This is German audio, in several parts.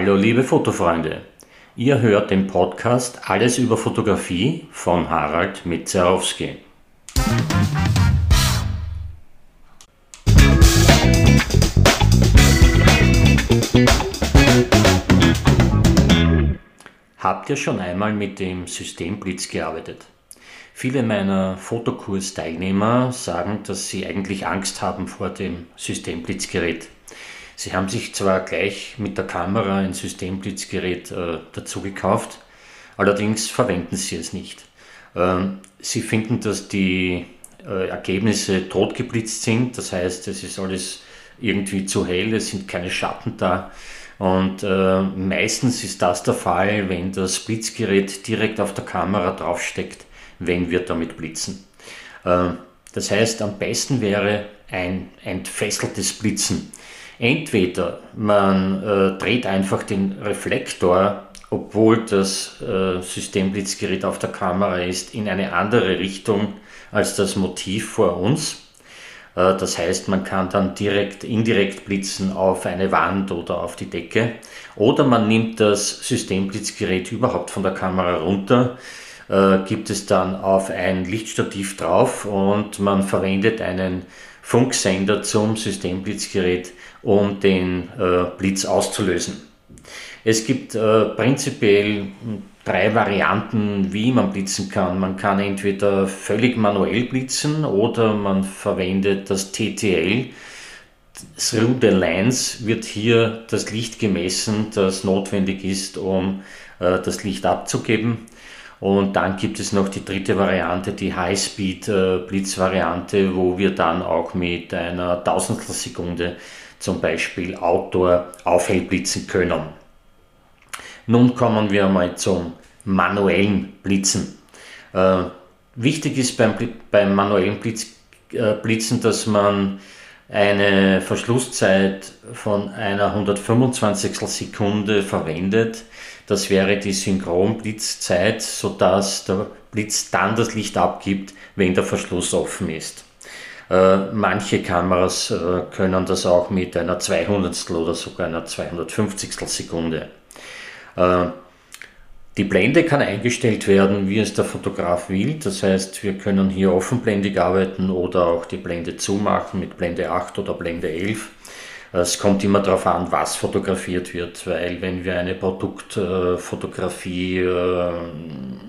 Hallo liebe Fotofreunde, ihr hört den Podcast Alles über Fotografie von Harald Mitzerowski. Habt ihr schon einmal mit dem Systemblitz gearbeitet? Viele meiner Fotokursteilnehmer sagen, dass sie eigentlich Angst haben vor dem Systemblitzgerät. Sie haben sich zwar gleich mit der Kamera ein Systemblitzgerät äh, dazu gekauft, allerdings verwenden sie es nicht. Ähm, sie finden, dass die äh, Ergebnisse totgeblitzt sind, das heißt, es ist alles irgendwie zu hell, es sind keine Schatten da. Und äh, meistens ist das der Fall, wenn das Blitzgerät direkt auf der Kamera draufsteckt wenn wir damit blitzen. Äh, das heißt, am besten wäre ein entfesseltes Blitzen. Entweder man äh, dreht einfach den Reflektor, obwohl das äh, Systemblitzgerät auf der Kamera ist, in eine andere Richtung als das Motiv vor uns. Äh, das heißt, man kann dann direkt, indirekt blitzen auf eine Wand oder auf die Decke. Oder man nimmt das Systemblitzgerät überhaupt von der Kamera runter, äh, gibt es dann auf ein Lichtstativ drauf und man verwendet einen Funksender zum Systemblitzgerät, um den äh, Blitz auszulösen. Es gibt äh, prinzipiell drei Varianten, wie man blitzen kann. Man kann entweder völlig manuell blitzen oder man verwendet das TTL. Through the Lens wird hier das Licht gemessen, das notwendig ist, um äh, das Licht abzugeben. Und dann gibt es noch die dritte Variante, die High-Speed-Blitz-Variante, wo wir dann auch mit einer Tausendstelsekunde zum Beispiel Outdoor aufhell blitzen können. Nun kommen wir mal zum manuellen Blitzen. Äh, wichtig ist beim, beim manuellen Blitz, äh, Blitzen, dass man eine Verschlusszeit von einer 125 Sekunde verwendet. Das wäre die Synchronblitzzeit, sodass der Blitz dann das Licht abgibt, wenn der Verschluss offen ist. Äh, manche Kameras äh, können das auch mit einer 200 oder sogar einer 250 Sekunde. Äh, die Blende kann eingestellt werden, wie es der Fotograf will. Das heißt, wir können hier offenblendig arbeiten oder auch die Blende zumachen mit Blende 8 oder Blende 11. Es kommt immer darauf an, was fotografiert wird, weil wenn wir eine Produktfotografie äh,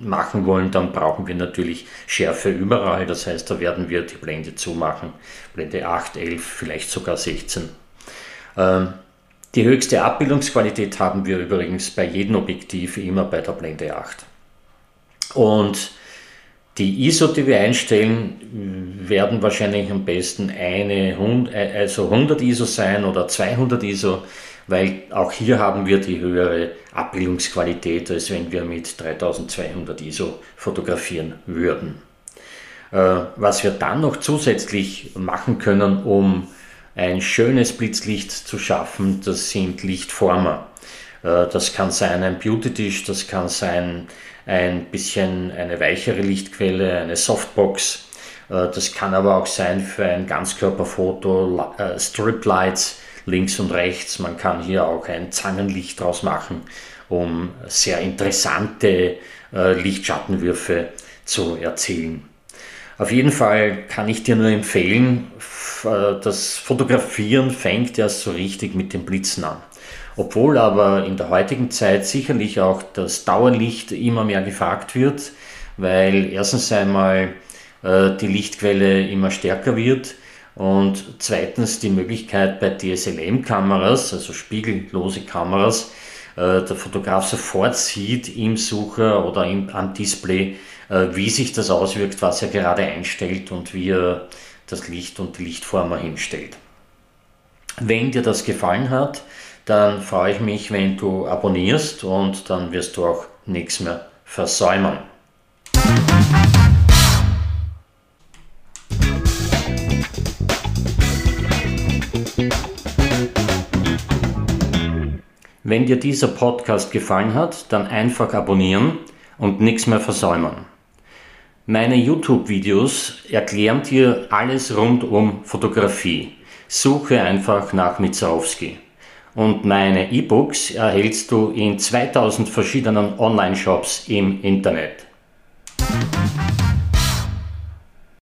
machen wollen, dann brauchen wir natürlich Schärfe überall. Das heißt, da werden wir die Blende zumachen. Blende 8, 11, vielleicht sogar 16. Die höchste Abbildungsqualität haben wir übrigens bei jedem Objektiv immer bei der Blende 8. Und die ISO, die wir einstellen, werden wahrscheinlich am besten eine, also 100 ISO sein oder 200 ISO, weil auch hier haben wir die höhere Abbildungsqualität, als wenn wir mit 3200 ISO fotografieren würden. Äh, was wir dann noch zusätzlich machen können, um ein schönes Blitzlicht zu schaffen, das sind Lichtformer. Äh, das kann sein ein Beauty-Tisch, das kann sein ein bisschen eine weichere Lichtquelle, eine Softbox. Äh, das kann aber auch sein für ein Ganzkörperfoto, äh, Striplights links und rechts. Man kann hier auch ein Zangenlicht draus machen, um sehr interessante Lichtschattenwürfe zu erzielen. Auf jeden Fall kann ich dir nur empfehlen, äh, das Fotografieren fängt erst so richtig mit den Blitzen an. Obwohl aber in der heutigen Zeit sicherlich auch das Dauerlicht immer mehr gefragt wird, weil erstens einmal äh, die Lichtquelle immer stärker wird und zweitens die Möglichkeit bei DSLM-Kameras, also spiegellose Kameras, äh, der Fotograf sofort sieht im Sucher oder im, am Display, wie sich das auswirkt, was er gerade einstellt und wie er das Licht und die Lichtformer hinstellt. Wenn dir das gefallen hat, dann freue ich mich, wenn du abonnierst und dann wirst du auch nichts mehr versäumen. Wenn dir dieser Podcast gefallen hat, dann einfach abonnieren und nichts mehr versäumen. Meine YouTube-Videos erklären dir alles rund um Fotografie. Suche einfach nach Mizarowski. Und meine E-Books erhältst du in 2000 verschiedenen Online-Shops im Internet.